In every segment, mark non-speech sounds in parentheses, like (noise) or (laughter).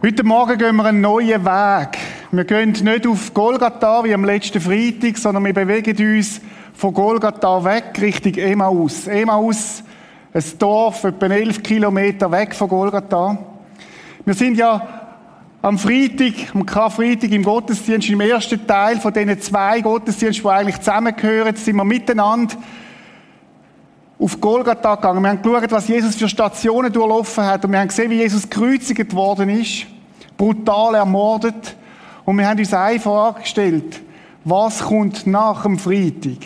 Heute Morgen gehen wir einen neuen Weg. Wir gehen nicht auf Golgatha wie am letzten Freitag, sondern wir bewegen uns von Golgatha weg Richtung Emmaus. Emmaus, ein Dorf etwa elf Kilometer weg von Golgatha. Wir sind ja am Freitag, am Karfreitag im Gottesdienst, im ersten Teil von diesen zwei Gottesdiensten, die eigentlich zusammengehören, sind wir miteinander auf Golgatha gegangen. Wir haben geschaut, was Jesus für Stationen durchlaufen hat. Und wir haben gesehen, wie Jesus gekreuzigt worden ist. Brutal ermordet. Und wir haben uns eine Frage gestellt. Was kommt nach dem Freitag?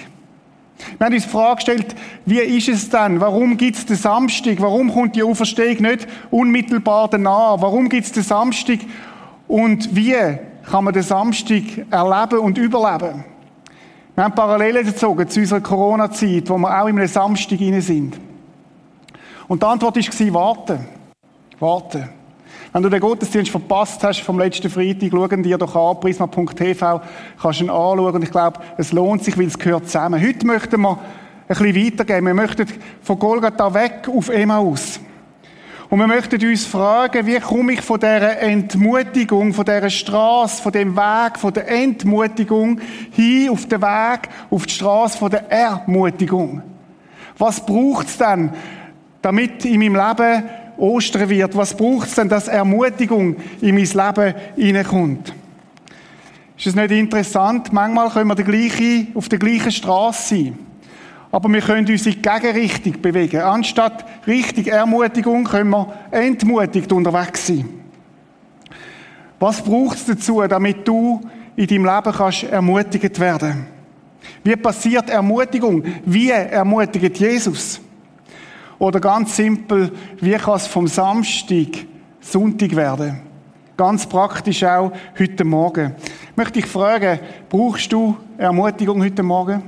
Wir haben uns die Frage gestellt, wie ist es denn? Warum gibt es den Samstag? Warum kommt die Auferstehung nicht unmittelbar danach? Warum gibt es den Samstag? Und wie kann man den Samstag erleben und überleben? Wir haben Parallelen gezogen zu unserer Corona-Zeit, wo wir auch in einem Samstag rein sind. Und die Antwort war, warten. Warten. Wenn du den Gottesdienst verpasst hast vom letzten Freitag, schau dir doch an, prisma.tv, kannst ihn anschauen. Und ich glaube, es lohnt sich, weil es gehört zusammen. Heute möchten wir ein bisschen weitergehen. Wir möchten von Golgatha weg auf Emmaus. Und wir möchten uns fragen, wie komme ich von dieser Entmutigung, von dieser Straße, von dem Weg, von der Entmutigung hin auf den Weg, auf die Straße von der Ermutigung? Was braucht es denn, damit in meinem Leben Ostern wird? Was braucht es denn, dass Ermutigung in mein Leben hineinkommt? Ist es nicht interessant? Manchmal können wir gleiche, auf der gleichen Straße sein. Aber wir können uns in die Gegenrichtung bewegen. Anstatt richtig Ermutigung können wir entmutigt unterwegs sein. Was braucht es dazu, damit du in deinem Leben kannst ermutigt werden? Wie passiert Ermutigung? Wie ermutigt Jesus? Oder ganz simpel, wie kann es vom Samstag Sonntag werden? Ganz praktisch auch heute Morgen. Möchte ich fragen, brauchst du Ermutigung heute Morgen?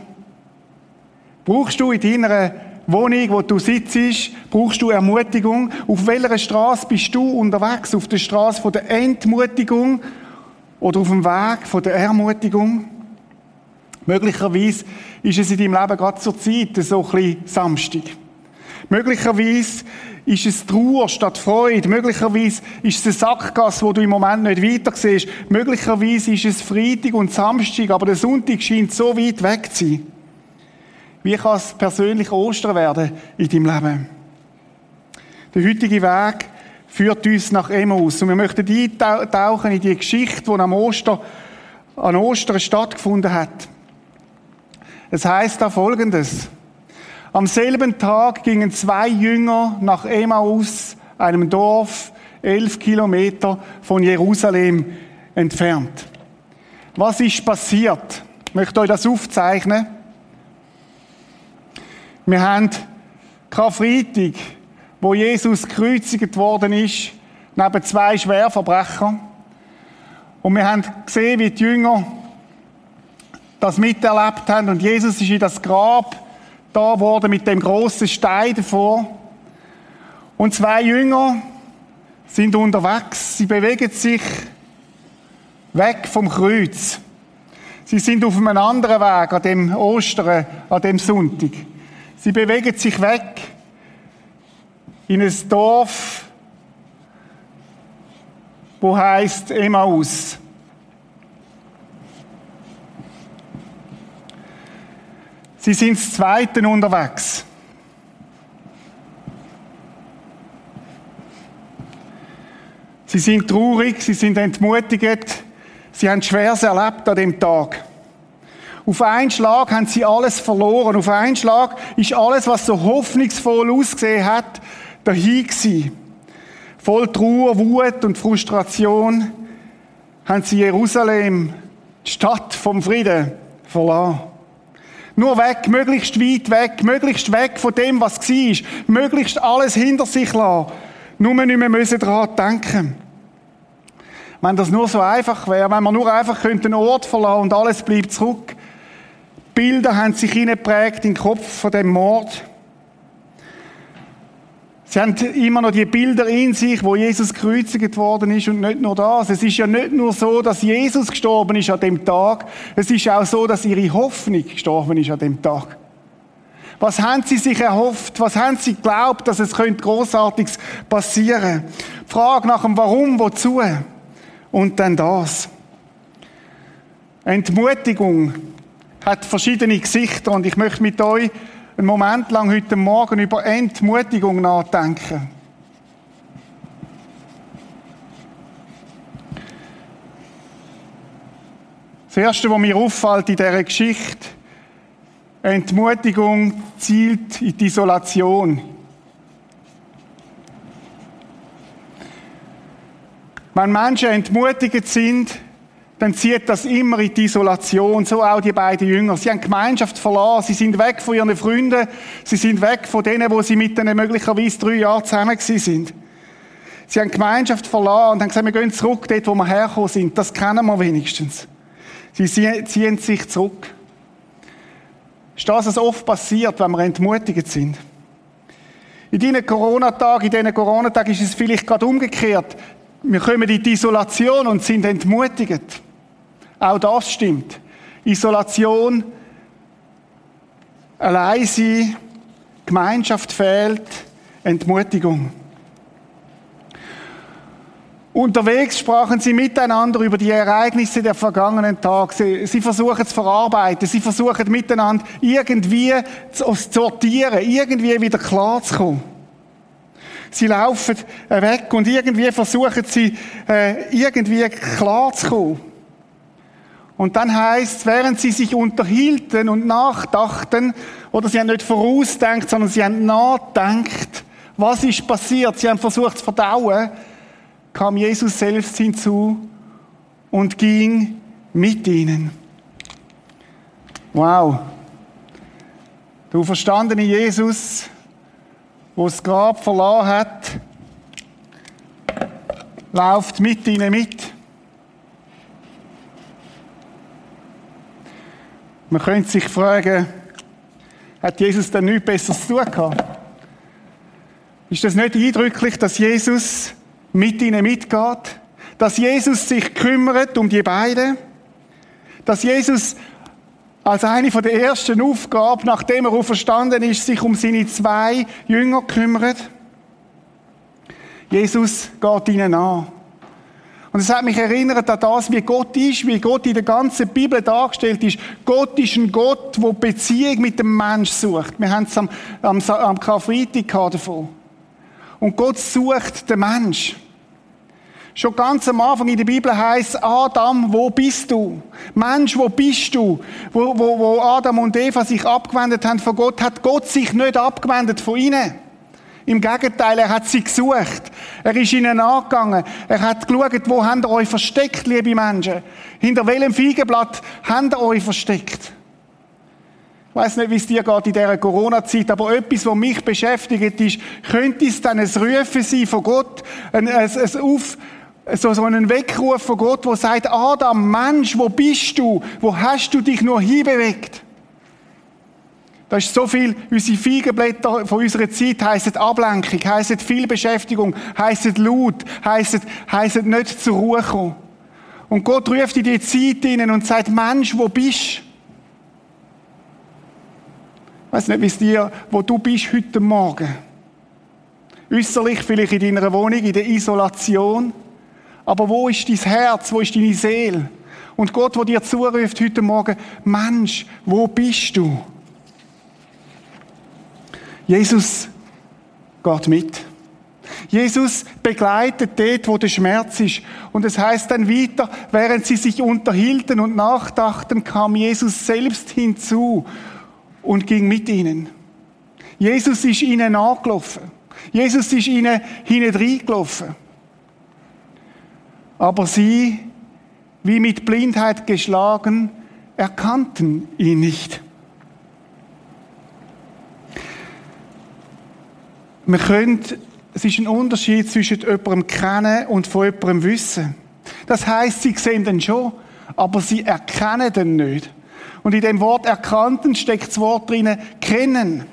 Brauchst du in deiner Wohnung, wo du sitzt, brauchst du Ermutigung? Auf welcher Straße bist du unterwegs? Auf der Straße der Entmutigung oder auf dem Weg der Ermutigung? Möglicherweise ist es in deinem Leben gerade zur Zeit so ein bisschen Samstag. Möglicherweise ist es Trauer statt Freude. Möglicherweise ist es eine Sackgasse, wo du im Moment nicht weiter siehst. Möglicherweise ist es Freitag und Samstag, aber der Sonntag scheint so weit weg zu sein. Wie kann es persönlich Ostern werden in deinem Leben? Der heutige Weg führt uns nach Emmaus. Und wir möchten eintauchen in die Geschichte, die am Ostern, an Ostern stattgefunden hat. Es heißt da Folgendes. Am selben Tag gingen zwei Jünger nach Emmaus, einem Dorf, elf Kilometer von Jerusalem entfernt. Was ist passiert? Ich möchte euch das aufzeichnen. Wir haben Karfreitag, wo Jesus gekreuzigt worden ist, neben zwei Schwerverbrechern. Und wir haben gesehen, wie die Jünger das miterlebt haben. Und Jesus ist in das Grab da worden mit dem großen Stein davor. Und zwei Jünger sind unterwegs. Sie bewegen sich weg vom Kreuz. Sie sind auf einem anderen Weg an dem Ostern, an dem Sonntag. Sie bewegen sich weg in ein Dorf, wo heißt Emmaus. Sie sind das Zweite unterwegs. Sie sind traurig, sie sind entmutigt, sie haben Schweres erlebt an dem Tag. Auf einen Schlag haben sie alles verloren. Auf einen Schlag ist alles, was so hoffnungsvoll ausgesehen hat, dahin gewesen. Voll Trauer, Wut und Frustration haben sie Jerusalem, die Stadt vom Frieden, verlassen. Nur weg, möglichst weit weg, möglichst weg von dem, was war. Möglichst alles hinter sich lassen. Nur nicht mehr müssen daran denken. Wenn das nur so einfach wäre, wenn man nur einfach den Ort verlassen und alles bleibt zurück, Bilder haben sich hineingeprägt in den Kopf von dem Mord. Sie haben immer noch die Bilder in sich, wo Jesus gekreuzigt worden ist und nicht nur das. Es ist ja nicht nur so, dass Jesus gestorben ist an dem Tag. Es ist auch so, dass ihre Hoffnung gestorben ist an dem Tag. Was haben sie sich erhofft? Was haben sie geglaubt, dass es könnte Großartiges passieren? Frage nach dem Warum, wozu und dann das. Entmutigung hat verschiedene Gesichter und ich möchte mit euch einen Moment lang heute Morgen über Entmutigung nachdenken. Das Erste, was mir auffällt in dieser Geschichte, Entmutigung zielt in die Isolation. Wenn Menschen entmutigt sind, dann zieht das immer in die Isolation. So auch die beiden Jünger. Sie haben Gemeinschaft verlassen. Sie sind weg von ihren Freunden. Sie sind weg von denen, wo sie mit denen möglicherweise drei Jahre zusammen sind. Sie haben Gemeinschaft verlassen und haben gesagt, wir gehen zurück dort, wo wir hergekommen sind. Das kennen wir wenigstens. Sie ziehen sich zurück. Ist das, was oft passiert, wenn wir entmutigt sind? In diesen Corona-Tagen, in diesen Corona-Tagen ist es vielleicht gerade umgekehrt. Wir kommen in die Isolation und sind entmutigt. Auch das stimmt. Isolation, allein sein, Gemeinschaft fehlt, Entmutigung. Unterwegs sprachen sie miteinander über die Ereignisse der vergangenen Tage. Sie, sie, versuchen zu verarbeiten. Sie versuchen miteinander irgendwie zu sortieren, irgendwie wieder klar zu kommen. Sie laufen weg und irgendwie versuchen sie, äh, irgendwie klar zu kommen. Und dann heißt, während sie sich unterhielten und nachdachten, oder sie haben nicht vorausdenkt, sondern sie haben nachdenkt, was ist passiert, sie haben versucht zu verdauen, kam Jesus selbst hinzu und ging mit ihnen. Wow. Du verstandene Jesus, wo das Grab verloren hat, läuft mit ihnen mit. Man könnte sich fragen, hat Jesus denn nichts Besseres zu tun gehabt? Ist das nicht eindrücklich, dass Jesus mit ihnen mitgeht, dass Jesus sich kümmert um die beiden, dass Jesus als eine von der ersten Aufgaben, nachdem er auferstanden ist, sich um seine zwei Jünger kümmert. Jesus geht ihnen an. Und es hat mich erinnert an das, wie Gott ist, wie Gott in der ganzen Bibel dargestellt ist. Gott ist ein Gott, der Beziehung mit dem Mensch sucht. Wir haben es am, am, am Karfreitag davon. Und Gott sucht den Mensch. Schon ganz am Anfang in der Bibel heißt Adam, wo bist du? Mensch, wo bist du? Wo, wo, wo Adam und Eva sich abgewendet haben von Gott, hat Gott sich nicht abgewendet von ihnen. Im Gegenteil, er hat sie gesucht. Er ist ihnen angegangen. Er hat geschaut, wo habt ihr euch versteckt, liebe Menschen? Hinter welchem Feigenblatt habt ihr euch versteckt? Ich weiß nicht, wie es dir geht in dieser Corona-Zeit, aber etwas, was mich beschäftigt, ist, könnte es dann ein Rufen sein von Gott, ein, ein, ein Auf, so, so einen Weckruf von Gott, wo sagt, Adam, Mensch, wo bist du? Wo hast du dich nur hinbewegt? Da ist so viel, unsere Feigenblätter von unserer Zeit heissen Ablenkung, heissen viel Beschäftigung, heissen laut, heissen, heissen nicht zur Ruhe kommen. Und Gott ruft in die Zeit hinein und sagt, Mensch, wo bist du? Ich weiß nicht, wie es dir, wo du bist heute Morgen. Äußerlich vielleicht in deiner Wohnung, in der Isolation. Aber wo ist dein Herz? Wo ist deine Seele? Und Gott, wo dir zuruft heute Morgen, Mensch, wo bist du? Jesus geht mit. Jesus begleitet dort, wo der Schmerz ist. Und es heißt dann weiter, während sie sich unterhielten und nachdachten, kam Jesus selbst hinzu und ging mit ihnen. Jesus ist ihnen angelaufen. Jesus ist ihnen hineingelaufen. Aber sie, wie mit Blindheit geschlagen, erkannten ihn nicht. Man könnte, es ist ein Unterschied zwischen jemandem kennen und von jemandem wissen. Das heißt, sie sehen den schon, aber sie erkennen den nicht. Und in dem Wort erkannten steckt das Wort drinnen, kennen.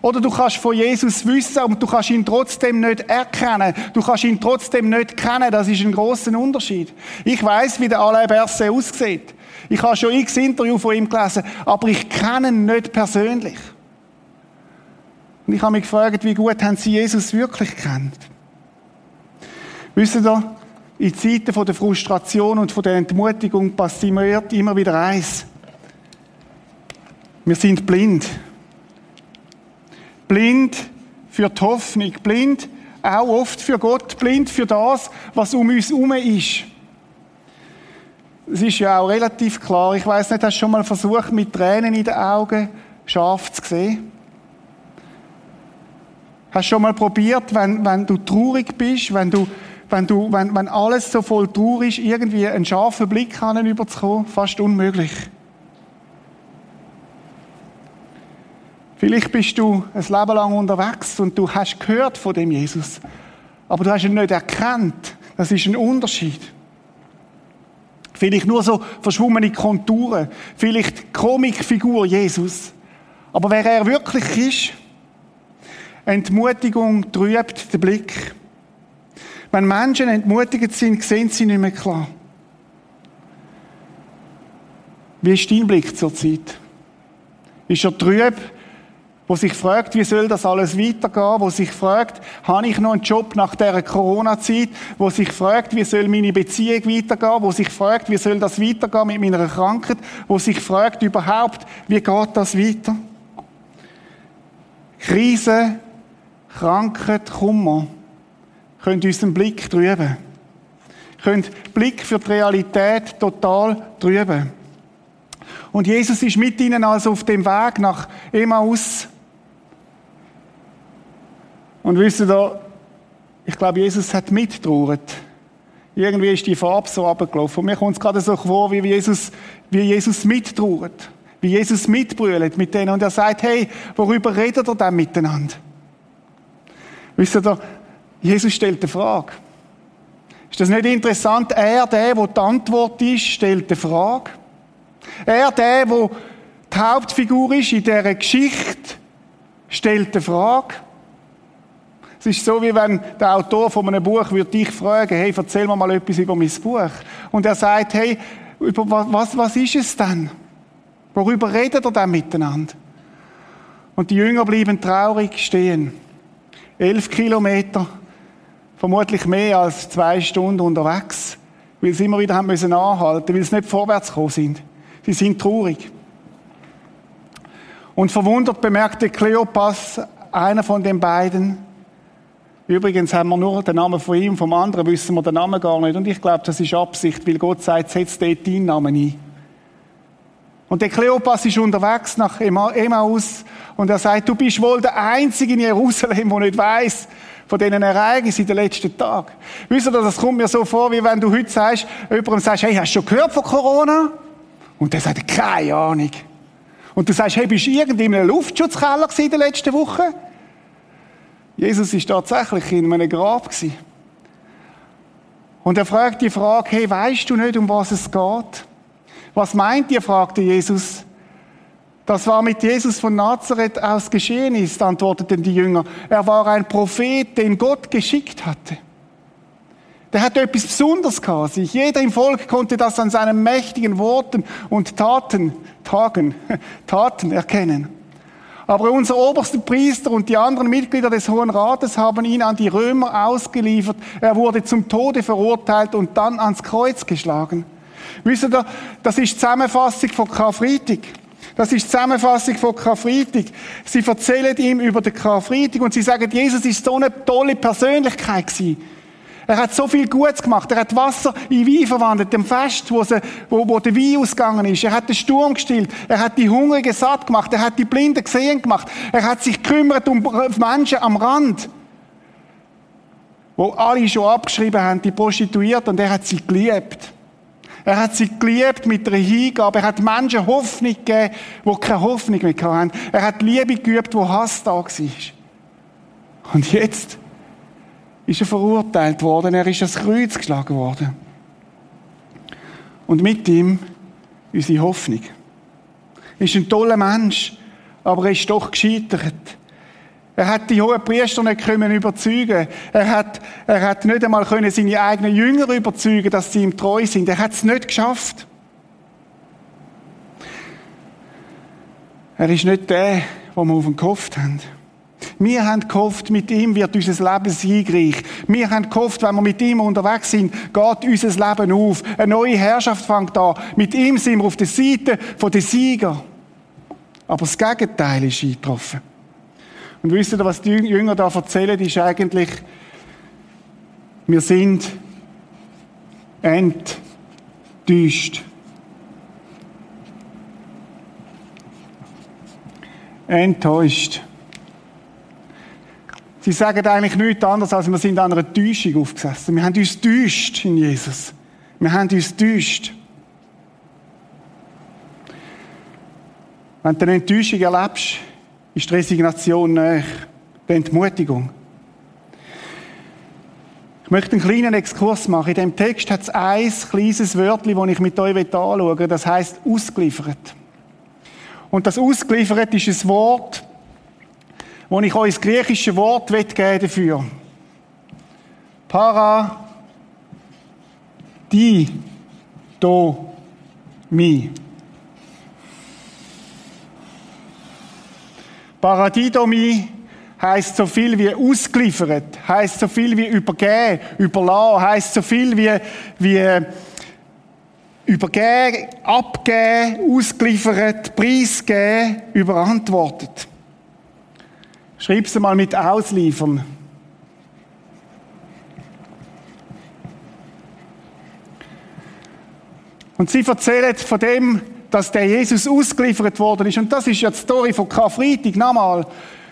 Oder du kannst von Jesus wissen und du kannst ihn trotzdem nicht erkennen. Du kannst ihn trotzdem nicht kennen. Das ist ein großer Unterschied. Ich weiß, wie der Alain Berset aussieht. Ich habe schon x Interview von ihm gelesen, aber ich kenne ihn nicht persönlich. Und ich habe mich gefragt, wie gut haben sie Jesus wirklich kennt. Wisst ihr, in Zeiten der Frustration und der Entmutigung passiert immer wieder eins. Wir sind blind. Blind für die Hoffnung, blind auch oft für Gott, blind für das, was um uns herum ist. Es ist ja auch relativ klar, ich weiß nicht, hast du schon mal versucht, mit Tränen in den Augen scharf zu sehen? Hast du schon mal probiert, wenn, wenn du traurig bist, wenn du, wenn du, wenn, wenn alles so voll traurig ist, irgendwie einen scharfen Blick überzukommen? Fast unmöglich. Vielleicht bist du ein Leben lang unterwegs und du hast gehört von dem Jesus. Aber du hast ihn nicht erkannt. Das ist ein Unterschied. Vielleicht nur so verschwommene Konturen. Vielleicht Komikfigur Jesus. Aber wer er wirklich ist, Entmutigung trübt den Blick. Wenn Menschen entmutigt sind, sehen sie nicht mehr klar. Wie ist dein Blick zur Zeit? Ist er trüb? Wo sich fragt, wie soll das alles weitergehen, wo sich fragt, habe ich noch einen Job nach der Corona-Zeit, wo sich fragt, wie soll meine Beziehung weitergehen, wo sich fragt, wie soll das weitergehen mit meiner Krankheit, wo sich fragt überhaupt, wie geht das weiter? Krise, Krankheit, Kummer können unseren Blick trüben. Können Blick für die Realität total trüben. Und Jesus ist mit ihnen also auf dem Weg nach Emmaus und wisst ihr, ich glaube, Jesus hat mitgetrauert. Irgendwie ist die Farbe so abgelaufen. Und mir kommt es gerade so vor, wie Jesus, wie Jesus mittrauert. Wie Jesus mitbrüllt mit denen. Und er sagt, hey, worüber redet ihr denn miteinander? Wisst ihr, Jesus stellt eine Frage. Ist das nicht interessant? Er, der, wo die Antwort ist, stellt eine Frage. Er, der, wo die Hauptfigur ist in dieser Geschichte, stellt eine Frage. Es ist so, wie wenn der Autor von einem Buch würde dich fragen, hey, erzähl mir mal etwas über mein Buch. Und er sagt, hey, über was, was ist es denn? Worüber redet er denn miteinander? Und die Jünger blieben traurig stehen. Elf Kilometer, vermutlich mehr als zwei Stunden unterwegs, weil sie immer wieder haben müssen anhalten, weil sie nicht vorwärts gekommen sind. Sie sind traurig. Und verwundert bemerkte Kleopas, einer von den beiden, Übrigens haben wir nur den Namen von ihm, vom anderen wissen wir den Namen gar nicht. Und ich glaube, das ist Absicht, weil Gott sagt, setz dort deinen Namen ein. Und der Kleopas ist unterwegs nach Emmaus und er sagt, du bist wohl der Einzige in Jerusalem, der nicht weiß von diesen Ereignissen in den letzten Tagen. Wisst ihr, das kommt mir so vor, wie wenn du heute sagst, jemandem sagst, hey, hast du schon gehört von Corona? Und der sagt, keine Ahnung. Und du sagst, hey, bist du irgendwie in einem Luftschutzkeller in den letzten Wochen? Jesus ist tatsächlich in einem Grab gewesen. Und er fragt die Frage, hey, weißt du nicht, um was es geht? Was meint ihr, fragte Jesus. Das war mit Jesus von Nazareth aus geschehen ist, antworteten die Jünger. Er war ein Prophet, den Gott geschickt hatte. Der hat etwas Besonderes gehabt. Sich jeder im Volk konnte das an seinen mächtigen Worten und Taten, Tagen, (laughs) Taten erkennen. Aber unser oberster Priester und die anderen Mitglieder des Hohen Rates haben ihn an die Römer ausgeliefert. Er wurde zum Tode verurteilt und dann ans Kreuz geschlagen. Wisst ihr, das ist Zusammenfassung von Karfreitag. Das ist Zusammenfassung von Karfreitag. Sie erzählen ihm über den Karfreitag und sie sagen, Jesus ist so eine tolle Persönlichkeit gewesen. Er hat so viel Gutes gemacht. Er hat Wasser in Wein verwandelt, dem Fest, wo, sie, wo, wo der Wein ausgegangen ist. Er hat den Sturm gestillt. Er hat die Hungrigen satt gemacht. Er hat die Blinden gesehen gemacht. Er hat sich gekümmert um Menschen am Rand, wo alle schon abgeschrieben haben, die Prostituiert, und er hat sie geliebt. Er hat sie geliebt mit einer Hingabe. Er hat Menschen Hoffnung gegeben, die keine Hoffnung mehr hatten. Er hat Liebe geübt, wo Hass da war. Und jetzt ist er verurteilt worden, er ist ans Kreuz geschlagen worden. Und mit ihm unsere Hoffnung. Er ist ein toller Mensch, aber er ist doch gescheitert. Er hat die hohen Priester nicht können überzeugen. Er hat, er hat nicht einmal können seine eigenen Jünger überzeugen, dass sie ihm treu sind. Er hat es nicht geschafft. Er ist nicht der, wo wir auf ihn gehofft haben. Wir haben gehofft, mit ihm wird unser Leben siegreich. Wir haben gehofft, wenn wir mit ihm unterwegs sind, geht unser Leben auf. Eine neue Herrschaft fängt an. Mit ihm sind wir auf der Seite der Sieger. Aber das Gegenteil ist eingetroffen. Und wisst ihr, was die Jünger da erzählen, ist eigentlich, wir sind enttäuscht. Enttäuscht. Sie sagen eigentlich nichts anderes, als wir sind an einer Täuschung aufgesessen. Wir haben uns täuscht in Jesus. Wir haben uns täuscht. Wenn du eine Enttäuschung erlebst, ist die Resignation näher, die Entmutigung. Ich möchte einen kleinen Exkurs machen. In dem Text hat es ein kleines Wörtchen, das ich mit euch anschauen will. Das heißt ausgeliefert. Und das ausgeliefert ist ein Wort, wo ich euch das griechische Wort geben dafür. Para, di, do, mi. Paradidomi heißt so viel wie ausgeliefert, heißt so viel wie übergeben, überlassen, heißt so viel wie, wie übergeben, abgeben, ausgeliefert, preisgeben, überantwortet. Schreib es mal mit ausliefern. Und sie erzählen von dem, dass der Jesus ausgeliefert worden ist. Und das ist ja die Story von Karfreitag. Nochmal.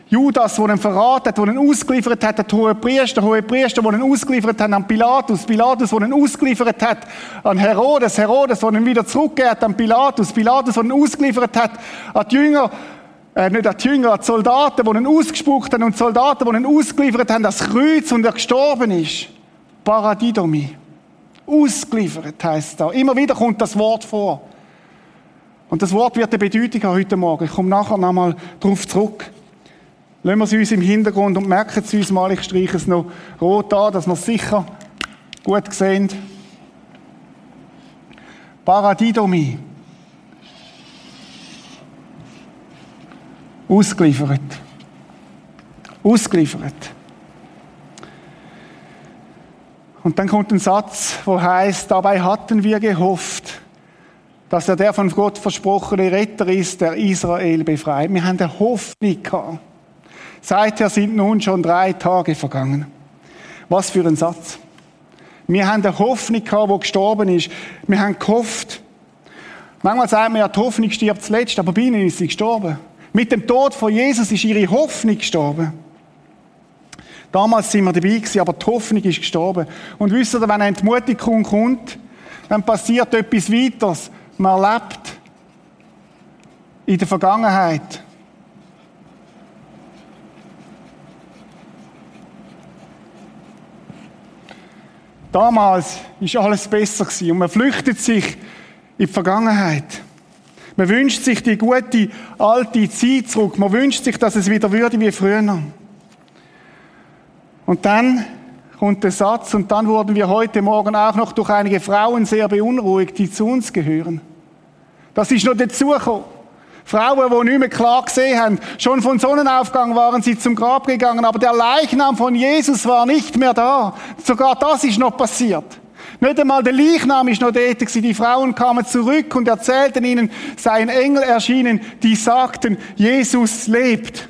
Judas, der ihn verraten hat, der ihn ausgeliefert hat, der hohe Priester, hohe Priester, der ihn ausgeliefert hat an Pilatus, Pilatus, der ihn ausgeliefert hat an Herodes, Herodes, der ihn wieder zurückgehört an Pilatus, Pilatus, der ihn ausgeliefert hat an die Jünger, äh, nicht an die Jünger, an die Soldaten, die ihn ausgespuckt haben und die Soldaten, die ihn ausgeliefert haben, das Kreuz und er gestorben ist. Paradidomi. Ausgeliefert heißt da. Immer wieder kommt das Wort vor. Und das Wort wird eine Bedeutung haben heute Morgen. Ich komme nachher nochmal darauf zurück. Lassen wir es uns im Hintergrund und merken es uns mal, ich streiche es noch rot an, dass wir es sicher gut sehen. Paradidomi. Ausgeliefert. Ausgeliefert. Und dann kommt ein Satz, wo heißt: Dabei hatten wir gehofft, dass er der von Gott versprochene Retter ist, der Israel befreit. Wir haben eine Hoffnung gehabt. Seither sind nun schon drei Tage vergangen. Was für ein Satz. Wir haben eine Hoffnung gehabt, die gestorben ist. Wir haben gehofft. Manchmal sagt man ja, die Hoffnung stirbt zuletzt, aber bei ihnen ist sie gestorben. Mit dem Tod von Jesus ist ihre Hoffnung gestorben. Damals sind wir dabei gewesen, aber die Hoffnung ist gestorben. Und wisst ihr, wenn eine Entmutigung kommt, dann passiert etwas weiteres. Man lebt in der Vergangenheit. Damals ist alles besser gewesen und man flüchtet sich in die Vergangenheit. Man wünscht sich die gute alte Zeit zurück. Man wünscht sich, dass es wieder würde wie früher. Und dann kommt der Satz, und dann wurden wir heute Morgen auch noch durch einige Frauen sehr beunruhigt, die zu uns gehören. Das ist noch dazugekommen. Frauen, die nicht mehr klar gesehen haben. Schon von Sonnenaufgang waren sie zum Grab gegangen, aber der Leichnam von Jesus war nicht mehr da. Sogar das ist noch passiert. Nicht einmal der Leichnam ist noch dort gewesen. Die Frauen kamen zurück und erzählten ihnen, seien Engel erschienen, die sagten, Jesus lebt.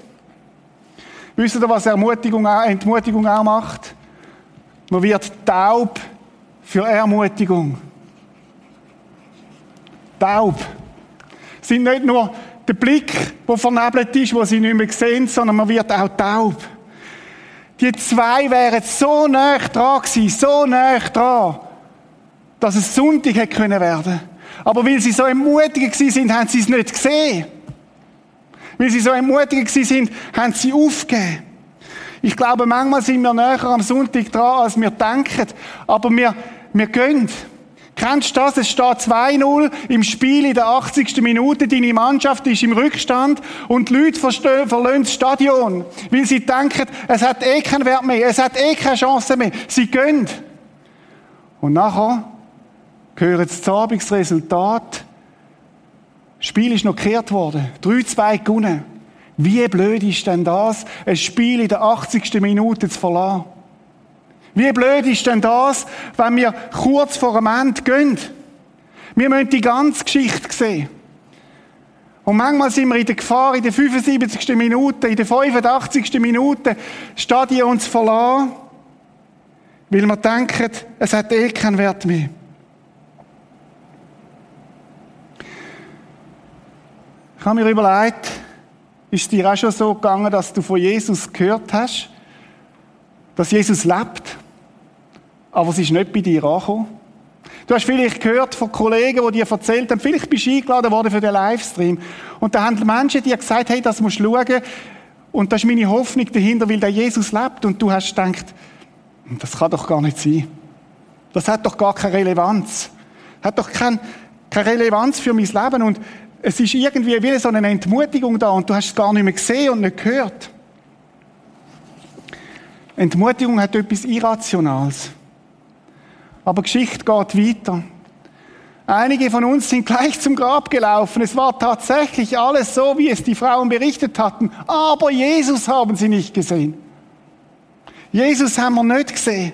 Wisst ihr, was Ermutigung, Entmutigung auch macht? Man wird taub für Ermutigung taub. Sind nicht nur der Blick, der vernebelt ist, wo sie nicht mehr sehen, sondern man wird auch taub. Die zwei wären so nah dran gewesen, so nah dran, dass es Sonntag hätte können werden. Aber weil sie so ermutigend sind, haben sie es nicht gesehen. Weil sie so ermutigend sind, haben sie aufgegeben. Ich glaube, manchmal sind wir näher am Sonntag dran, als wir denken. Aber wir, wir gehen. Kennst du das? Es steht 2-0 im Spiel in der 80. Minute. Deine Mannschaft ist im Rückstand und die Leute verlassen das Stadion, weil sie denken, es hat eh keinen Wert mehr, es hat eh keine Chance mehr. Sie gehen. Und nachher hören das Abendsresultat. Das Spiel ist noch gekehrt worden. 3-2 gewonnen. Wie blöd ist denn das, ein Spiel in der 80. Minute zu verlassen? Wie blöd ist denn das, wenn wir kurz vor dem Ende gehen? Wir müssen die ganze Geschichte sehen. Und manchmal sind wir in der Gefahr, in der 75. Minute, in der 85. Minute, Stadion zu verlassen, weil wir denken, es hat eh keinen Wert mehr. Ich habe mir überlegt, ist es dir auch schon so gegangen, dass du von Jesus gehört hast, dass Jesus lebt, aber es ist nicht bei dir angekommen? Du hast vielleicht gehört von Kollegen, die dir erzählt haben, vielleicht bist du eingeladen worden für den Livestream. Und da haben Menschen dir gesagt, hey, das musst du schauen. Und das ist meine Hoffnung dahinter, weil der Jesus lebt. Und du hast gedacht, das kann doch gar nicht sein. Das hat doch gar keine Relevanz. Hat doch kein, keine Relevanz für mein Leben. Und es ist irgendwie wie so eine Entmutigung da und du hast es gar nicht mehr gesehen und nicht gehört. Entmutigung hat etwas Irrationales. Aber Geschichte geht weiter. Einige von uns sind gleich zum Grab gelaufen. Es war tatsächlich alles so, wie es die Frauen berichtet hatten. Aber Jesus haben sie nicht gesehen. Jesus haben wir nicht gesehen.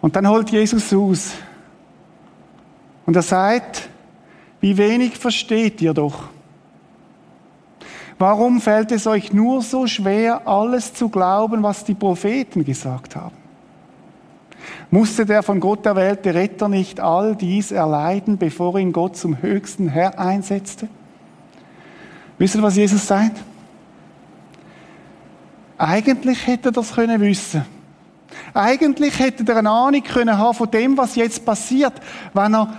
Und dann holt Jesus aus. Und er sagt, wie wenig versteht ihr doch. Warum fällt es euch nur so schwer, alles zu glauben, was die Propheten gesagt haben? Musste der von Gott erwählte Retter nicht all dies erleiden, bevor ihn Gott zum höchsten Herr einsetzte? Wisst ihr, was Jesus sagt? Eigentlich hätte er das können wissen. Eigentlich hätte er eine Ahnung können haben von dem, was jetzt passiert, wenn er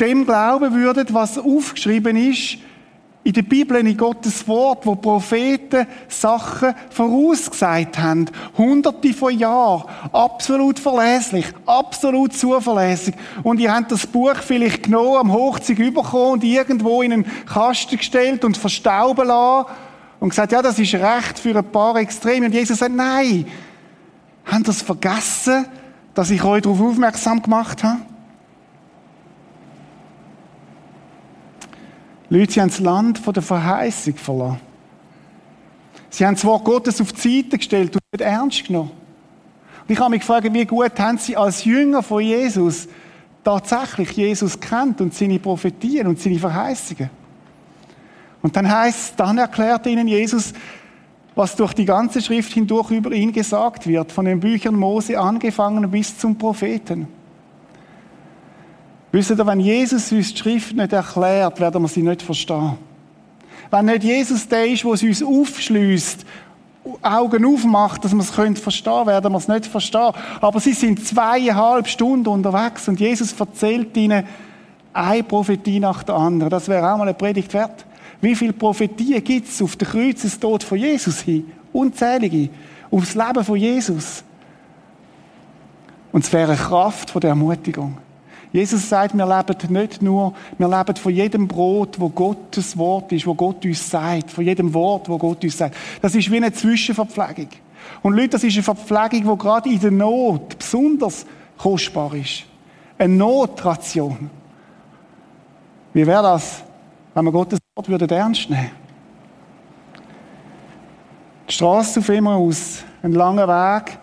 dem glauben würdet, was aufgeschrieben ist in der Bibel, in Gottes Wort, wo Propheten Sachen vorausgesagt haben. Hunderte von Jahren. Absolut verlässlich. Absolut zuverlässig. Und ihr habt das Buch vielleicht genommen, am Hochzeug bekommen und irgendwo in einen Kasten gestellt und verstauben lassen. Und gesagt, ja, das ist recht für ein paar Extreme. Und Jesus sagt, nein. Habt ihr das vergessen, dass ich euch darauf aufmerksam gemacht habe? Leute, sie haben das Land von der Verheißung verlassen. Sie haben das Wort Gottes auf die Seite gestellt und nicht ernst genommen. Und ich habe mich gefragt, wie gut haben sie als Jünger von Jesus tatsächlich Jesus kennt und seine Prophetien und seine Verheißungen. Und dann heißt, dann erklärt ihnen Jesus, was durch die ganze Schrift hindurch über ihn gesagt wird, von den Büchern Mose angefangen bis zum Propheten. Wisst ihr, wenn Jesus uns die Schrift nicht erklärt, werden wir sie nicht verstehen. Wenn nicht Jesus der ist, der uns aufschließt, Augen aufmacht, dass wir es verstehen können, werden wir es nicht verstehen. Aber sie sind zweieinhalb Stunden unterwegs und Jesus erzählt ihnen eine Prophetie nach der anderen. Das wäre auch mal eine Predigt wert. Wie viele Prophetien gibt es auf den Kreuzestod von Jesus hin? Unzählige. Aufs Leben von Jesus. Und es wäre eine Kraft von der Ermutigung. Jesus sagt, wir leben nicht nur, wir leben von jedem Brot, wo Gottes Wort ist, wo Gott uns sagt, von jedem Wort, wo Gott uns sagt. Das ist wie eine Zwischenverpflegung. Und Leute, das ist eine Verpflegung, die gerade in der Not besonders kostbar ist. Eine Notration. Wie wäre das, wenn wir Gottes Wort würde ernst nehmen Die Straße auf immer aus, ein langer Weg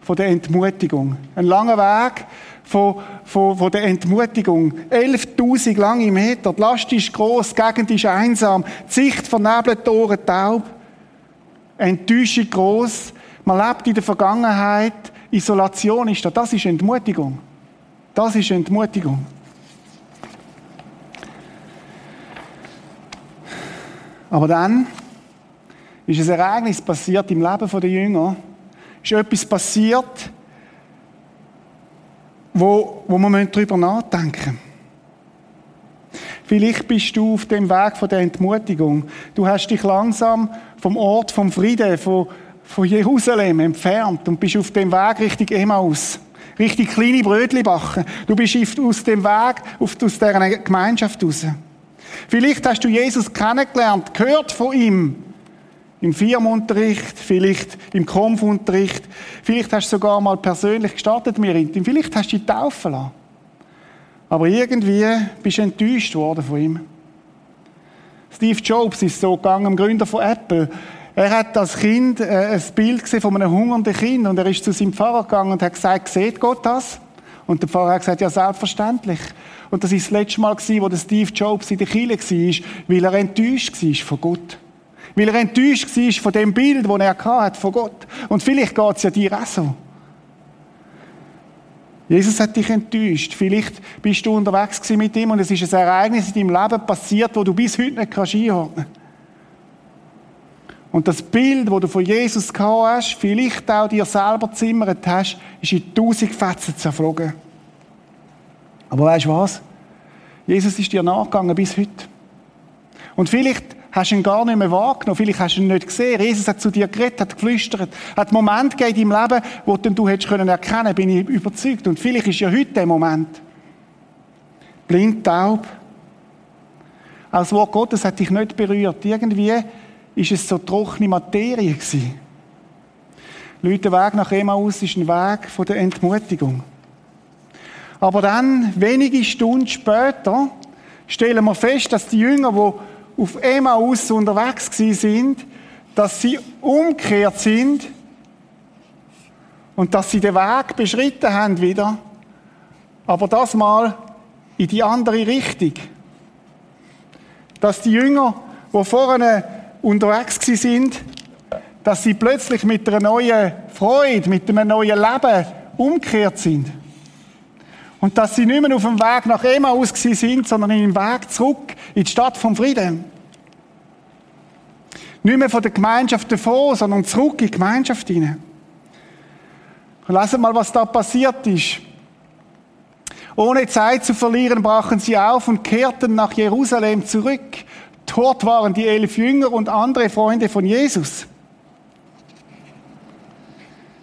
von der Entmutigung. Ein langer Weg von, von, von der Entmutigung. 11.000 lange Meter. Die Last ist groß, die Gegend ist einsam. Die Sicht vernebelt, die Ohren taub. Enttäuschung groß. Man lebt in der Vergangenheit. Isolation ist da. Das ist Entmutigung. Das ist Entmutigung. Aber dann ist ein Ereignis passiert im Leben der Jünger. Ist etwas passiert, wo, wo wir darüber nachdenken müssen. Vielleicht bist du auf dem Weg von der Entmutigung. Du hast dich langsam vom Ort vom Frieden, von, von Jerusalem entfernt und bist auf dem Weg Richtung Emmaus. Richtig kleine Brötchen backen. Du bist aus dem Weg, aus dieser Gemeinschaft raus. Vielleicht hast du Jesus kennengelernt, gehört von ihm, im Firmenunterricht, vielleicht im Kampfunterricht, vielleicht hast du sogar mal persönlich gestartet mit ihm, vielleicht hast du dich taufen lassen. Aber irgendwie bist du enttäuscht worden von ihm. Steve Jobs ist so gegangen, Gründer von Apple. Er hat als Kind äh, ein Bild gesehen von einem hungernden Kind und er ist zu seinem Pfarrer gegangen und hat gesagt, seht Gott das? Und der Pfarrer hat gesagt, ja, selbstverständlich. Und das ist das letzte Mal wo der Steve Jobs in der Kirche war, weil er enttäuscht war von Gott. Weil er enttäuscht war von dem Bild, das er hat von Gott. Und vielleicht geht es ja dir auch so. Jesus hat dich enttäuscht. Vielleicht bist du unterwegs mit ihm und es ist ein Ereignis in deinem Leben passiert, wo du bis heute nicht kannst einordnen Und das Bild, das du von Jesus gehabt hast, vielleicht auch dir selber zimmert hast, ist in tausend Fetzen zerflogen. Aber weißt du was? Jesus ist dir nachgegangen bis heute. Und vielleicht hast ihn gar nicht mehr wahrgenommen, vielleicht hast du ihn nicht gesehen. Jesus hat zu dir geredet, hat geflüstert, hat Momente gegeben in deinem Leben, wo du hättest können bin ich überzeugt. Und vielleicht ist ja heute der Moment. Blind, taub. Das Wort Gottes hat dich nicht berührt. Irgendwie ist es so trockene Materie gewesen. Leute, der Weg nach Emmaus ist ein Weg von der Entmutigung. Aber dann, wenige Stunden später, stellen wir fest, dass die Jünger, die auf Emmaus unterwegs sind, dass sie umgekehrt sind und dass sie den Weg beschritten haben wieder, aber das mal in die andere Richtung. Dass die Jünger, die vorne unterwegs sind, dass sie plötzlich mit einer neuen Freude, mit einem neuen Leben umgekehrt sind. Und dass sie nicht mehr auf dem Weg nach Emmaus sind, sondern im Weg zurück in die Stadt vom Frieden. Nicht mehr von der Gemeinschaft davor, sondern zurück in die Gemeinschaft hinein. Lesen mal, was da passiert ist. Ohne Zeit zu verlieren, brachen sie auf und kehrten nach Jerusalem zurück. Dort waren die elf Jünger und andere Freunde von Jesus.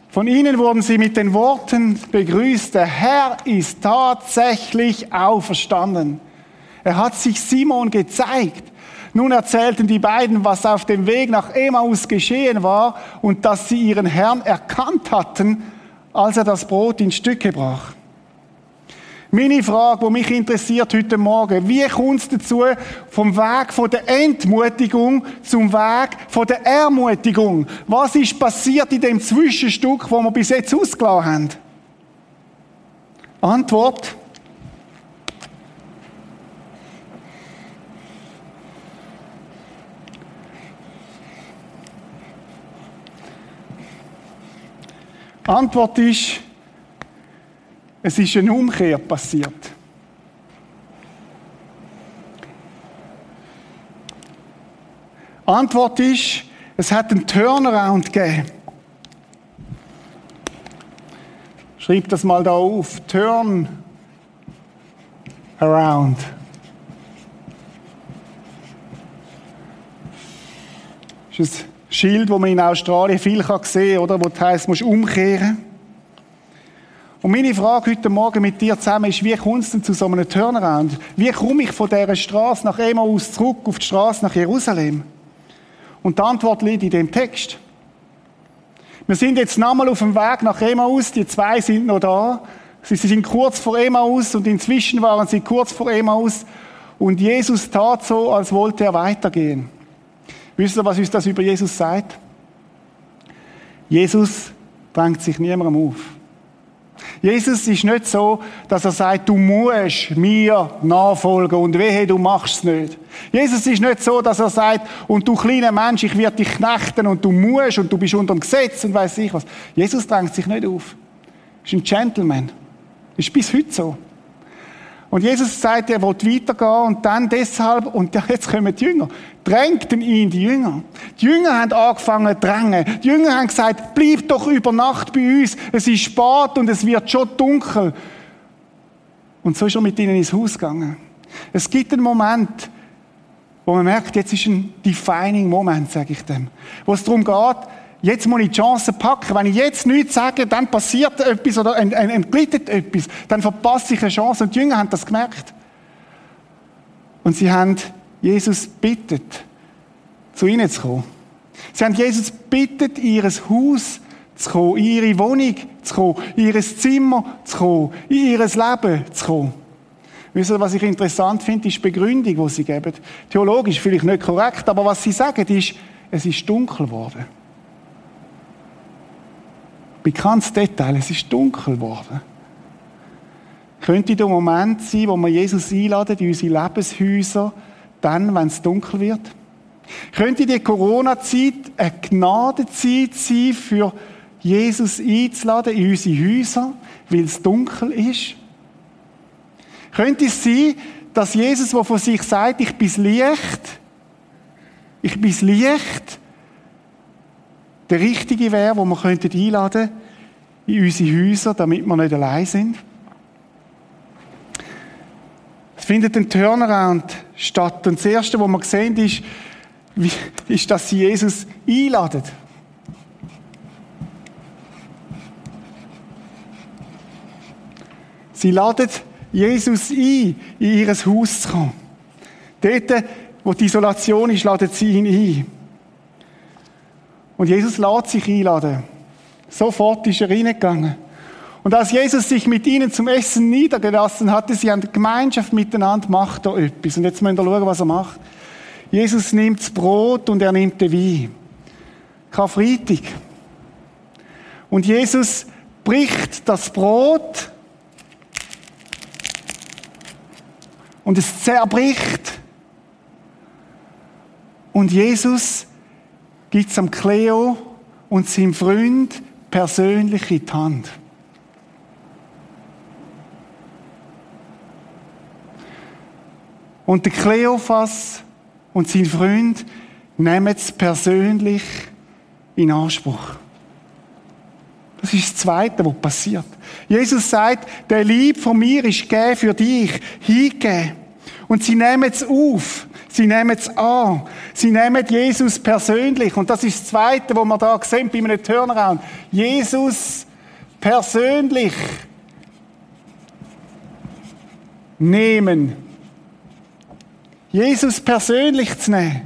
Von ihnen wurden sie mit den Worten begrüßt, der Herr ist tatsächlich auferstanden. Er hat sich Simon gezeigt. Nun erzählten die beiden, was auf dem Weg nach Emmaus geschehen war und dass sie ihren Herrn erkannt hatten, als er das Brot in Stücke brach. Meine Frage, die mich interessiert heute Morgen, wie kommt es dazu, vom Weg von der Entmutigung zum Weg von der Ermutigung? Was ist passiert in dem Zwischenstück, wo wir bis jetzt ausgelassen haben? Antwort. Antwort ist, es ist eine Umkehr passiert. Antwort ist, es hat einen Turnaround gegeben. Schreib das mal da auf. Turn around. Ist ein Schild, das man in Australien viel sehen kann, oder? Wo du musst umkehren. Und meine Frage heute Morgen mit dir zusammen ist, wie kommst du denn zu so einem Turnaround? Wie komme ich von dieser Straße nach Emmaus zurück auf die Straße nach Jerusalem? Und die Antwort liegt in dem Text. Wir sind jetzt nochmal auf dem Weg nach Emmaus, die zwei sind noch da. Sie sind kurz vor Emmaus und inzwischen waren sie kurz vor Emmaus und Jesus tat so, als wollte er weitergehen. Wisst ihr, was uns das über Jesus sagt? Jesus drängt sich niemandem auf. Jesus ist nicht so, dass er sagt, du musst mir nachfolgen und wehe, du machst es nicht. Jesus ist nicht so, dass er sagt, und du kleiner Mensch, ich werde dich knechten und du musst und du bist unter dem Gesetz und weiß ich was. Jesus drängt sich nicht auf. Ist ein Gentleman. Ist bis heute so. Und Jesus sagt, er will weitergehen und dann deshalb, und jetzt kommen die Jünger, drängten ihn die Jünger. Die Jünger haben angefangen zu drängen. Die Jünger haben gesagt, bleib doch über Nacht bei uns. Es ist spät und es wird schon dunkel. Und so ist er mit ihnen ins Haus gegangen. Es gibt einen Moment, wo man merkt, jetzt ist ein defining Moment, sage ich dem. Wo es darum geht, jetzt muss ich die Chance packen. Wenn ich jetzt nichts sage, dann passiert etwas oder entgleitet etwas. Dann verpasse ich eine Chance. Und die Jünger haben das gemerkt. Und sie haben Jesus bittet, zu ihnen zu kommen. Sie haben Jesus bittet, ihr Haus zu kommen, in ihre Wohnung zu kommen, in ihr Zimmer zu kommen, in ihr Leben zu kommen. Wisst ihr, was ich interessant finde, ist die Begründung, die sie geben. Theologisch vielleicht nicht korrekt, aber was sie sagen, ist, es ist dunkel geworden. Bekanntes Detail, es ist dunkel geworden. Könnte der Moment sein, wo wir Jesus einladen in unsere Lebenshäuser, dann, wenn es dunkel wird? Könnte die Corona-Zeit eine Gnadezeit sein, für Jesus einzuladen in unsere Häuser, weil es dunkel ist? Könnte es sein, dass Jesus, der von sich sagt, ich bin Licht, ich bin Licht, der Richtige wäre, wo wir einladen könnten in unsere Häuser, damit wir nicht allein sind? Es findet ein Turnaround statt. Und das Erste, was wir sehen, ist, ist, dass sie Jesus einladen. Sie laden Jesus ein, in ihr Haus zu kommen. Dort, wo die Isolation ist, laden sie ihn ein. Und Jesus lädt sich einladen. Sofort ist er reingegangen. Und als Jesus sich mit ihnen zum Essen niedergelassen hatte, sie der Gemeinschaft miteinander, macht er etwas. Und jetzt müssen wir schauen, was er macht. Jesus nimmt das Brot und er nimmt den Wein. Karfreitag. Und Jesus bricht das Brot und es zerbricht. Und Jesus gibt es am Cleo und seinem Freund persönlich in die Hand. Und der Kleophas und sein Freund nehmen es persönlich in Anspruch. Das ist das Zweite, was passiert. Jesus sagt, der Lieb von mir ist gegeben für dich, hingegeben. Und sie nehmen es auf. Sie nehmen es an. Sie nehmen Jesus persönlich. Und das ist das Zweite, was wir da sehen bei einem Turnaround. Jesus persönlich nehmen. Jesus persönlich zu nehmen.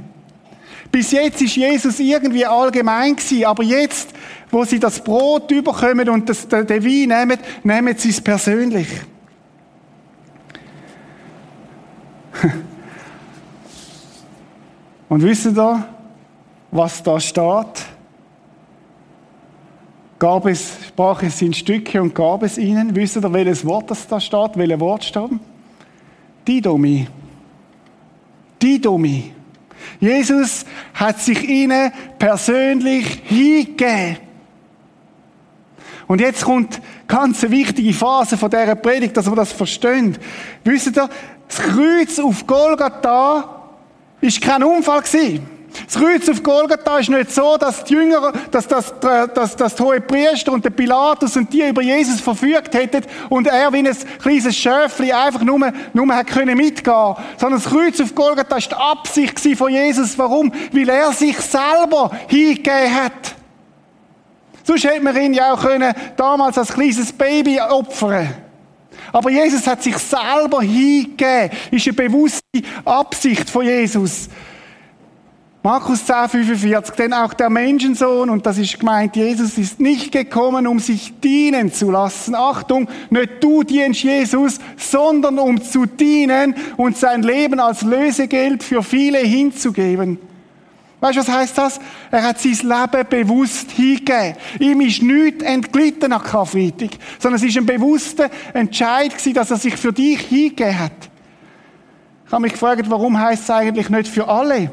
Bis jetzt ist Jesus irgendwie allgemein gewesen, aber jetzt, wo sie das Brot überkommen und das, den Wein nehmen, nehmen sie es persönlich. (laughs) Und wisst ihr, was da steht? Gab es, sprach es in Stücke und gab es ihnen. Wisst ihr, welches Wort das da steht? Welches Wort steht? Didomi. Didomi. Jesus hat sich ihnen persönlich hingegeben. Und jetzt kommt ganz eine wichtige Phase von dieser Predigt, dass wir das verstehen. Wisst ihr, das Kreuz auf Golgatha ist kein Unfall gewesen. Das Kreuz auf Golgatha ist nicht so, dass die Jünger, dass das, dass, dass die hohe Priester und der Pilatus und die über Jesus verfügt hätten und er wie ein kleines Schöfli einfach nur, nur hat können mitgehen. Sondern das Kreuz auf Golgatha ist die Absicht von Jesus. Warum? Weil er sich selber hingegeben hat. Sonst hätte man ihn ja auch können, damals als kleines Baby opfern aber Jesus hat sich selber hingegeben. Ist eine bewusste Absicht von Jesus. Markus 10, 45, denn auch der Menschensohn, und das ist gemeint, Jesus ist nicht gekommen, um sich dienen zu lassen. Achtung, nicht du dienst Jesus, sondern um zu dienen und sein Leben als Lösegeld für viele hinzugeben. Weißt du, was heißt das? Er hat sein Leben bewusst hingegeben. Ihm ist nichts entglitten nach Karfreitag, sondern es ist ein bewusster Entscheid dass er sich für dich hingegeben hat. Ich habe mich gefragt, warum heißt es eigentlich nicht für alle?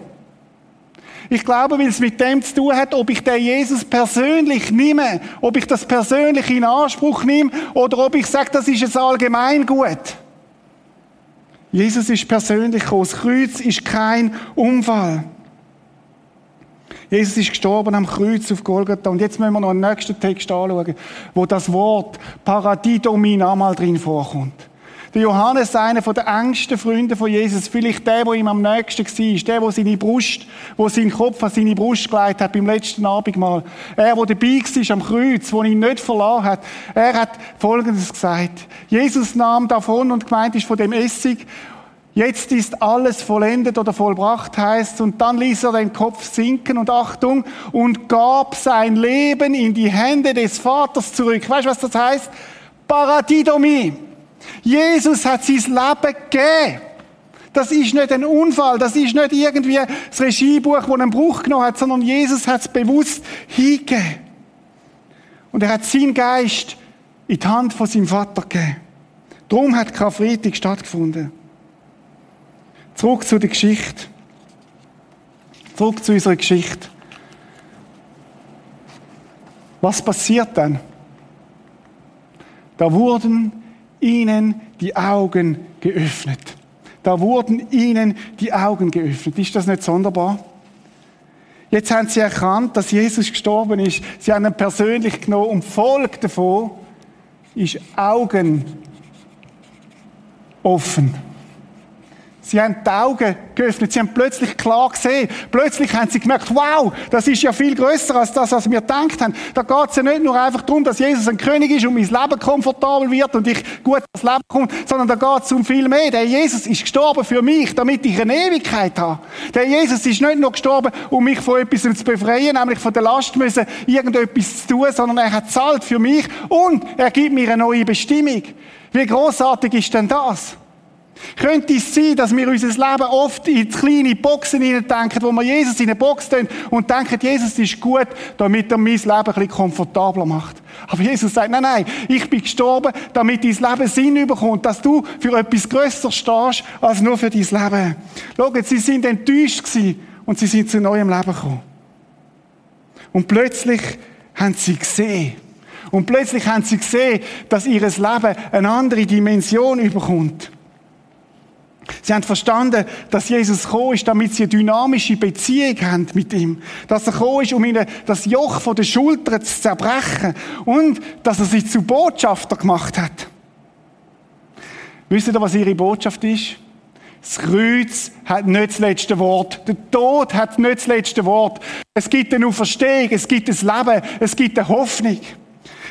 Ich glaube, weil es mit dem zu tun hat, ob ich den Jesus persönlich nehme, ob ich das persönlich in Anspruch nehme oder ob ich sage, das ist ein Allgemeingut. Jesus ist persönlich. Das Kreuz ist kein Unfall. Jesus ist gestorben am Kreuz auf Golgatha. Und jetzt müssen wir noch einen nächsten Text anschauen, wo das Wort Paradidomin einmal drin vorkommt. Der Johannes, einer der engsten Freunde von Jesus, vielleicht der, der ihm am nächsten war, der, der seine Brust, wo seinen Kopf an seine Brust gelegt hat beim letzten Abendmahl. Er, der dabei war am Kreuz, der ihn nicht verloren hat. Er hat Folgendes gesagt. Jesus nahm davon und gemeint ist von dem Essig Jetzt ist alles vollendet oder vollbracht heißt und dann ließ er den Kopf sinken und Achtung und gab sein Leben in die Hände des Vaters zurück. Weißt du, was das heißt? Paradidomie. Jesus hat sein Leben gegeben. Das ist nicht ein Unfall, das ist nicht irgendwie das Regiebuch, das einen Bruch genommen hat, sondern Jesus hat es bewusst hingegeben. Und er hat seinen Geist in die Hand von seinem Vater gegeben. Darum hat Karfreitag stattgefunden. Zurück zu der Geschichte. Zurück zu unserer Geschichte. Was passiert dann? Da wurden ihnen die Augen geöffnet. Da wurden ihnen die Augen geöffnet. Ist das nicht sonderbar? Jetzt haben sie erkannt, dass Jesus gestorben ist. Sie haben ihn persönlich genommen und folgt davon ist Augen offen. Sie haben die Augen geöffnet. Sie haben plötzlich klar gesehen. Plötzlich haben sie gemerkt, wow, das ist ja viel größer als das, was wir gedacht haben. Da geht es ja nicht nur einfach darum, dass Jesus ein König ist und mein Leben komfortabel wird und ich gut ins Leben komme, sondern da geht es um viel mehr. Der Jesus ist gestorben für mich, damit ich eine Ewigkeit habe. Der Jesus ist nicht nur gestorben, um mich von etwas zu befreien, nämlich von der Last müssen, irgendetwas zu tun, sondern er hat zahlt für mich und er gibt mir eine neue Bestimmung. Wie großartig ist denn das? Könnte es sein, dass wir unser Leben oft in kleine Boxen denken, wo wir Jesus in eine Box tun und denken, Jesus ist gut, damit er mein Leben ein bisschen komfortabler macht. Aber Jesus sagt, nein, nein, ich bin gestorben, damit dein Leben Sinn bekommt, dass du für etwas Größeres stehst, als nur für dein Leben. Schaut, sie sind enttäuscht gewesen und sie sind zu neuem Leben gekommen. Und plötzlich haben sie gesehen, und plötzlich haben sie gesehen, dass ihr Leben eine andere Dimension überkommt. Sie haben verstanden, dass Jesus gekommen ist, damit sie eine dynamische Beziehung haben mit ihm. Dass er gekommen ist, um ihnen das Joch von den Schultern zu zerbrechen. Und dass er sie zu Botschafter gemacht hat. Wisst ihr, was ihre Botschaft ist? Das Kreuz hat nicht das letzte Wort. Der Tod hat nicht das letzte Wort. Es gibt eine Auferstehung, es gibt ein Leben, es gibt eine Hoffnung.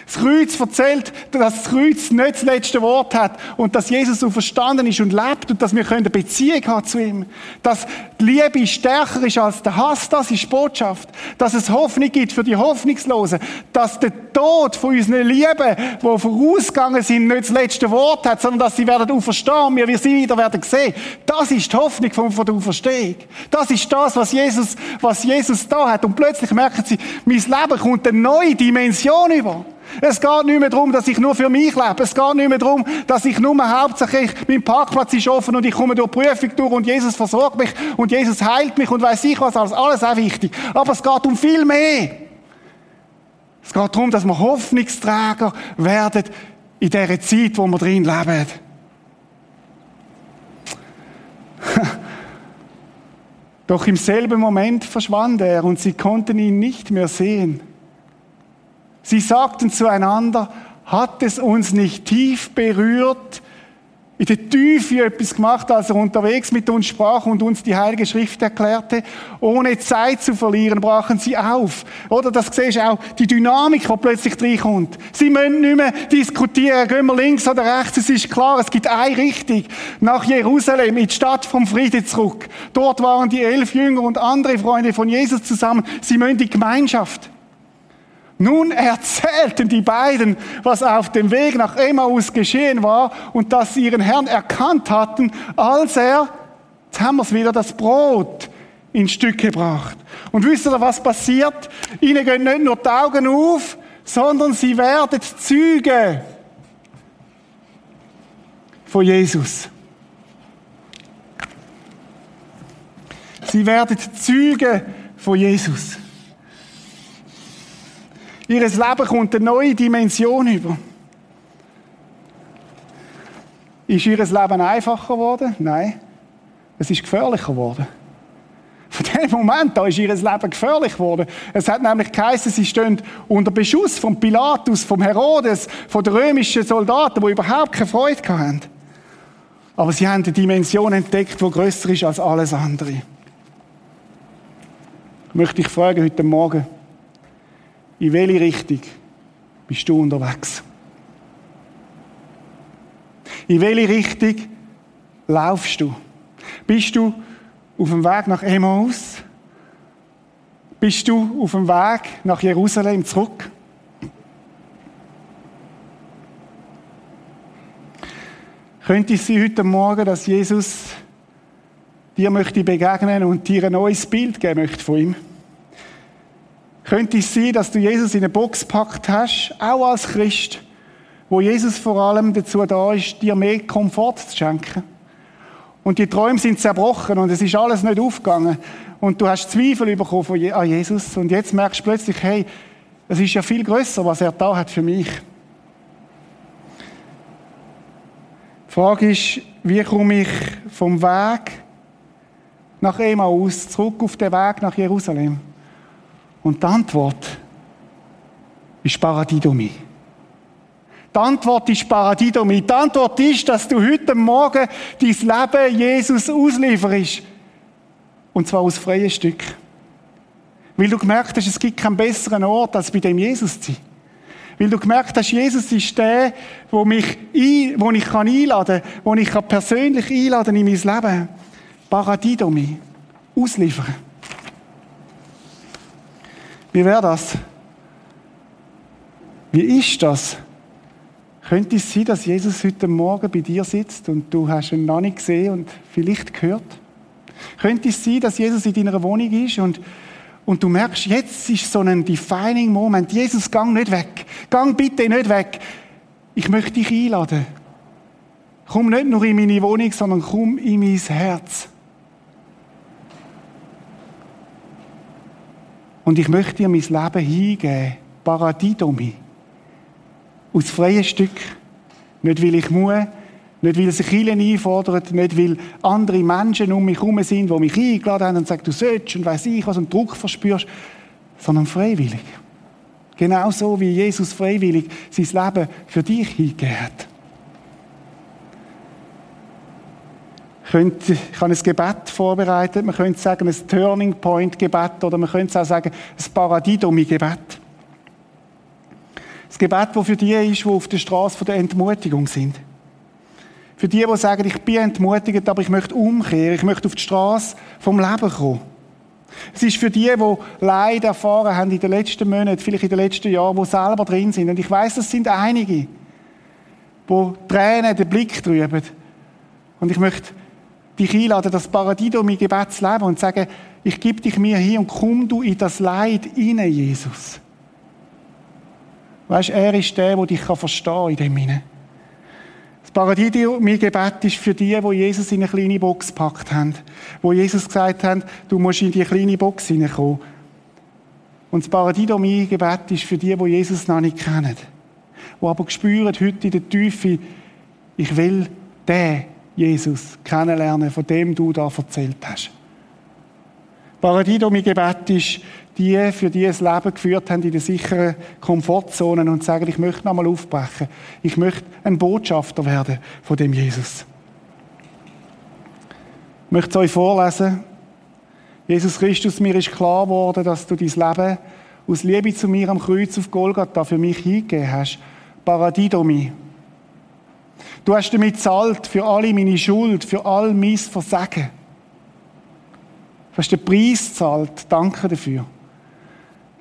Das Kreuz erzählt, dass das Kreuz nicht das letzte Wort hat und dass Jesus so verstanden ist und lebt und dass wir eine Beziehung haben zu ihm. Dass die Liebe stärker ist als der Hass, das ist Botschaft. Dass es Hoffnung gibt für die Hoffnungslosen. Dass der Tod von unseren Lieben, die vorausgegangen sind, nicht das letzte Wort hat, sondern dass sie werden auferstehen und wir sie wieder werden sehen. Das ist die Hoffnung von der Auferstehung. Das ist das, was Jesus, was Jesus da hat. Und plötzlich merken sie, mein Leben kommt eine neue Dimension über. Es geht nicht mehr darum, dass ich nur für mich lebe. Es geht nicht mehr darum, dass ich nur hauptsächlich, mein Parkplatz ist offen und ich komme durch Prüfung durch und Jesus versorgt mich und Jesus heilt mich und weiß ich was, alles, alles auch wichtig. Aber es geht um viel mehr. Es geht darum, dass wir Hoffnungsträger werden in der Zeit, wo wir drin leben. (laughs) Doch im selben Moment verschwand er und sie konnten ihn nicht mehr sehen. Sie sagten zueinander, hat es uns nicht tief berührt, in der Tiefe etwas gemacht, als er unterwegs mit uns sprach und uns die Heilige Schrift erklärte. Ohne Zeit zu verlieren, brachen sie auf. Oder das siehst auch, die Dynamik, die plötzlich reinkommt. Sie müssen nicht mehr diskutieren, gehen wir links oder rechts, es ist klar, es gibt eine Richtung. Nach Jerusalem, in die Stadt vom Frieden zurück. Dort waren die elf Jünger und andere Freunde von Jesus zusammen. Sie müssen die Gemeinschaft. Nun erzählten die beiden, was auf dem Weg nach Emmaus geschehen war und dass sie ihren Herrn erkannt hatten, als er, jetzt haben wir es wieder, das Brot in Stücke gebracht. Und wisst ihr, was passiert? Ihnen gehen nicht nur die Augen auf, sondern sie werden Züge von Jesus. Sie werden Züge von Jesus. Ihr Leben kommt eine neue Dimension über. Ist ihr Leben einfacher geworden? Nein. Es ist gefährlicher geworden. Von dem Moment an ist ihr Leben gefährlich geworden. Es hat nämlich geheißen, sie stehen unter Beschuss von Pilatus, vom Herodes, von den römischen Soldaten, die überhaupt keine Freude hatten. Aber sie haben eine Dimension entdeckt, die grösser ist als alles andere. Ich möchte dich fragen heute Morgen, in welche Richtung bist du unterwegs? In welche Richtung laufst du? Bist du auf dem Weg nach Emmaus? Bist du auf dem Weg nach Jerusalem zurück? Könnte es sein heute Morgen, dass Jesus dir möchte begegnen und dir ein neues Bild geben möchte von ihm? Könnte es sein, dass du Jesus in eine Box gepackt hast, auch als Christ, wo Jesus vor allem dazu da ist, dir mehr Komfort zu schenken? Und die Träume sind zerbrochen und es ist alles nicht aufgegangen. Und du hast Zweifel bekommen an Jesus. Und jetzt merkst du plötzlich, hey, es ist ja viel größer, was er da hat für mich. Die Frage ist, wie komme ich vom Weg nach Emmaus zurück auf den Weg nach Jerusalem? Und die Antwort ist Paradidomi. Die Antwort ist Paradidomi. Die Antwort ist, dass du heute Morgen dein Leben Jesus auslieferst. Und zwar aus freien Stück. Weil du gemerkt hast, es gibt keinen besseren Ort, als bei dem Jesus zu sein. Weil du gemerkt hast, Jesus ist der, wo, mich ein, wo ich kann einladen kann, wo ich persönlich einladen in mein Leben. Paradidomi. Ausliefern. Wie wäre das? Wie ist das? Könnte es sein, dass Jesus heute Morgen bei dir sitzt und du hast ihn noch nicht gesehen und vielleicht gehört? Könnte es sein, dass Jesus in deiner Wohnung ist und, und du merkst, jetzt ist so ein defining Moment. Jesus, gang nicht weg. Gang bitte nicht weg. Ich möchte dich einladen. Komm nicht nur in meine Wohnung, sondern komm in mein Herz. Und ich möchte dir mein Leben hingeben. Paradidomi aus freien Stück. Nicht, weil ich muss, nicht, weil sich Kirchen einfordert, nicht, weil andere Menschen um mich herum sind, die mich eingeladen haben und sagen, du sollst und weiss ich was und Druck verspürst, sondern freiwillig. Genauso wie Jesus freiwillig sein Leben für dich hingegeben hat. Ich habe ein Gebet vorbereitet. Man könnte sagen, ein Turning Point Gebet oder man könnte auch sagen, ein Paradidomi-Gebet. Das Gebet, das für die ist, die auf der Straße der Entmutigung sind. Für die, die sagen, ich bin entmutigt, aber ich möchte umkehren, ich möchte auf die Straße vom Leben kommen. Es ist für die, die Leid erfahren haben in den letzten Monaten, vielleicht in den letzten Jahren, die selber drin sind. Und ich weiß, das sind einige, die Tränen den Blick trüben. Und ich möchte dich einladen, das Paradiso mein Gebet zu leben und sagen, ich gebe dich mir hier und komm du in das Leid hinein, Jesus. Weißt, er ist der, der dich verstehen kann in dem Sinne. Das Paradiso, mein Gebet ist für die, die Jesus in eine kleine Box gepackt haben. Wo Jesus gesagt hat, du musst in die kleine Box hineinkommen. Und das Paradiso, mein Gebet ist für die, die Jesus noch nicht kennen. Die aber spüren heute in der Tiefe, ich will den Jesus kennenlernen, von dem du da erzählt hast. Paradiso, mein Gebet ist die für die ein Leben geführt haben in den sicheren Komfortzonen und sagen, ich möchte nochmal aufbrechen. Ich möchte ein Botschafter werden von dem Jesus. Ich möchte es euch vorlesen. Jesus Christus, mir ist klar geworden, dass du dein Leben aus Liebe zu mir am Kreuz auf Golgatha für mich hingegeben hast. Paradidomi. Du hast damit zahlt für alle meine Schuld, für all mein Versagen. Du hast den Preis zahlt. Danke dafür.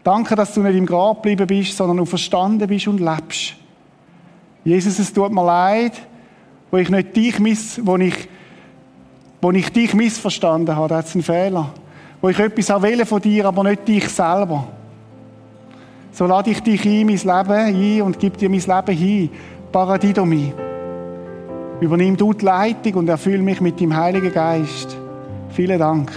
Danke, dass du nicht im Grab geblieben bist, sondern verstanden bist und lebst. Jesus, es tut mir leid, wo ich nicht dich miss, wo ich, wo ich dich missverstanden habe. Das ist ein Fehler. Wo ich etwas will von dir, aber nicht dich selber. So lade ich dich in mein Leben ein und gib dir mein Leben hin. Paradidomi. Übernimm du die Leitung und erfüll mich mit dem Heiligen Geist. Vielen Dank.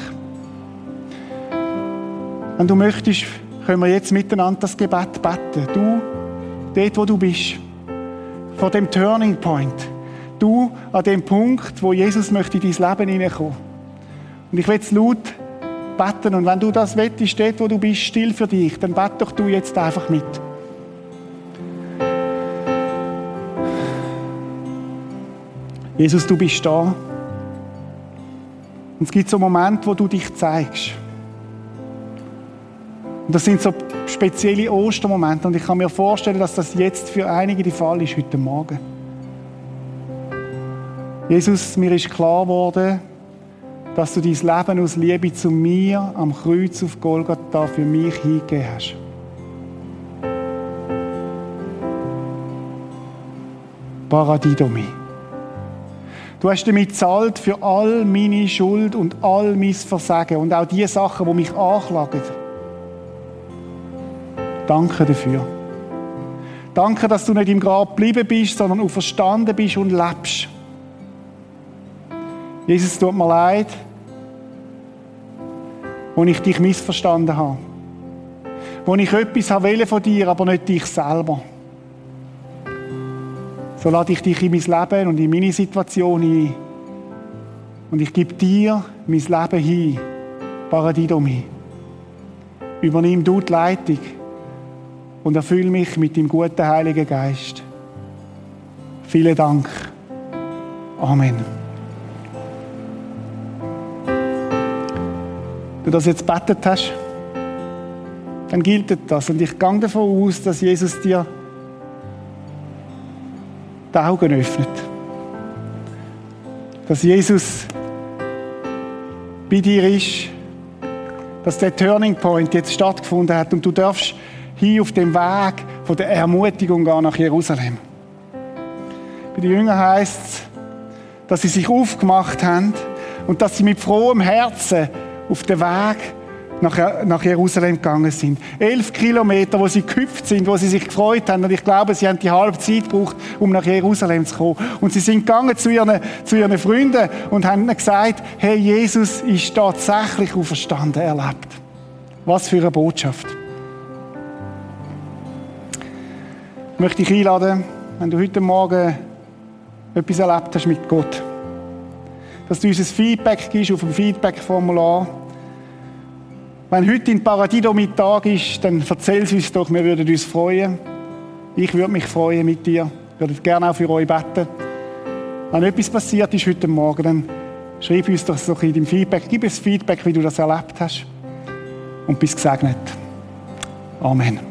Wenn du möchtest, können wir jetzt miteinander das Gebet beten. Du, dort wo du bist, vor dem Turning Point. Du an dem Punkt, wo Jesus möchte in dein Leben hineinkommen. Und ich will es laut beten. Und wenn du das wettest, dort wo du bist, still für dich, dann bete doch du jetzt einfach mit. Jesus, du bist da. Und es gibt so Momente, wo du dich zeigst. Und das sind so spezielle Ostermomente. Und ich kann mir vorstellen, dass das jetzt für einige der Fall ist heute Morgen. Jesus, mir ist klar geworden, dass du dein Leben aus Liebe zu mir am Kreuz auf Golgatha für mich hingegeben hast. Paradidomi. Du hast damit zahlt für all meine Schuld und all mein Versagen und auch die Sachen, die mich anklagen. Danke dafür. Danke, dass du nicht im Grab geblieben bist, sondern auferstanden bist und lebst. Jesus, tut mir leid, wo ich dich missverstanden habe. Wo ich etwas wollte von dir, aber nicht dich selber. So lade ich dich in mein Leben und in meine Situation ein. Und ich gebe dir mein Leben hin, Paradidomi. Übernimm du die Leitung und erfülle mich mit dem guten Heiligen Geist. Vielen Dank. Amen. Du das jetzt betet hast, dann gilt das. Und ich gehe davon aus, dass Jesus dir die Augen öffnet. Dass Jesus bei dir ist, dass der Turning Point jetzt stattgefunden hat und du darfst hier auf dem Weg von der Ermutigung gehen nach Jerusalem. Bei den Jüngern heißt es, dass sie sich aufgemacht haben und dass sie mit frohem Herzen auf den Weg nach, nach Jerusalem gegangen sind. Elf Kilometer, wo sie gehüpft sind, wo sie sich gefreut haben. Und ich glaube, sie haben die halbe Zeit gebraucht, um nach Jerusalem zu kommen. Und sie sind gegangen zu ihren, zu ihren Freunden und haben ihnen gesagt, hey, Jesus ist tatsächlich auferstanden, erlebt. Was für eine Botschaft. Ich möchte dich einladen, wenn du heute Morgen etwas erlebt hast mit Gott, dass du uns ein Feedback gibst auf dem Feedback-Formular wenn heute in Paradiso mit Tag ist, dann erzähl es uns doch, wir würden uns freuen. Ich würde mich freuen mit dir. Ich würde gerne auch für euch beten. Wenn etwas passiert ist heute Morgen, dann schreib uns doch so in deinem Feedback. Gib uns Feedback, wie du das erlebt hast. Und bis gesegnet. Amen.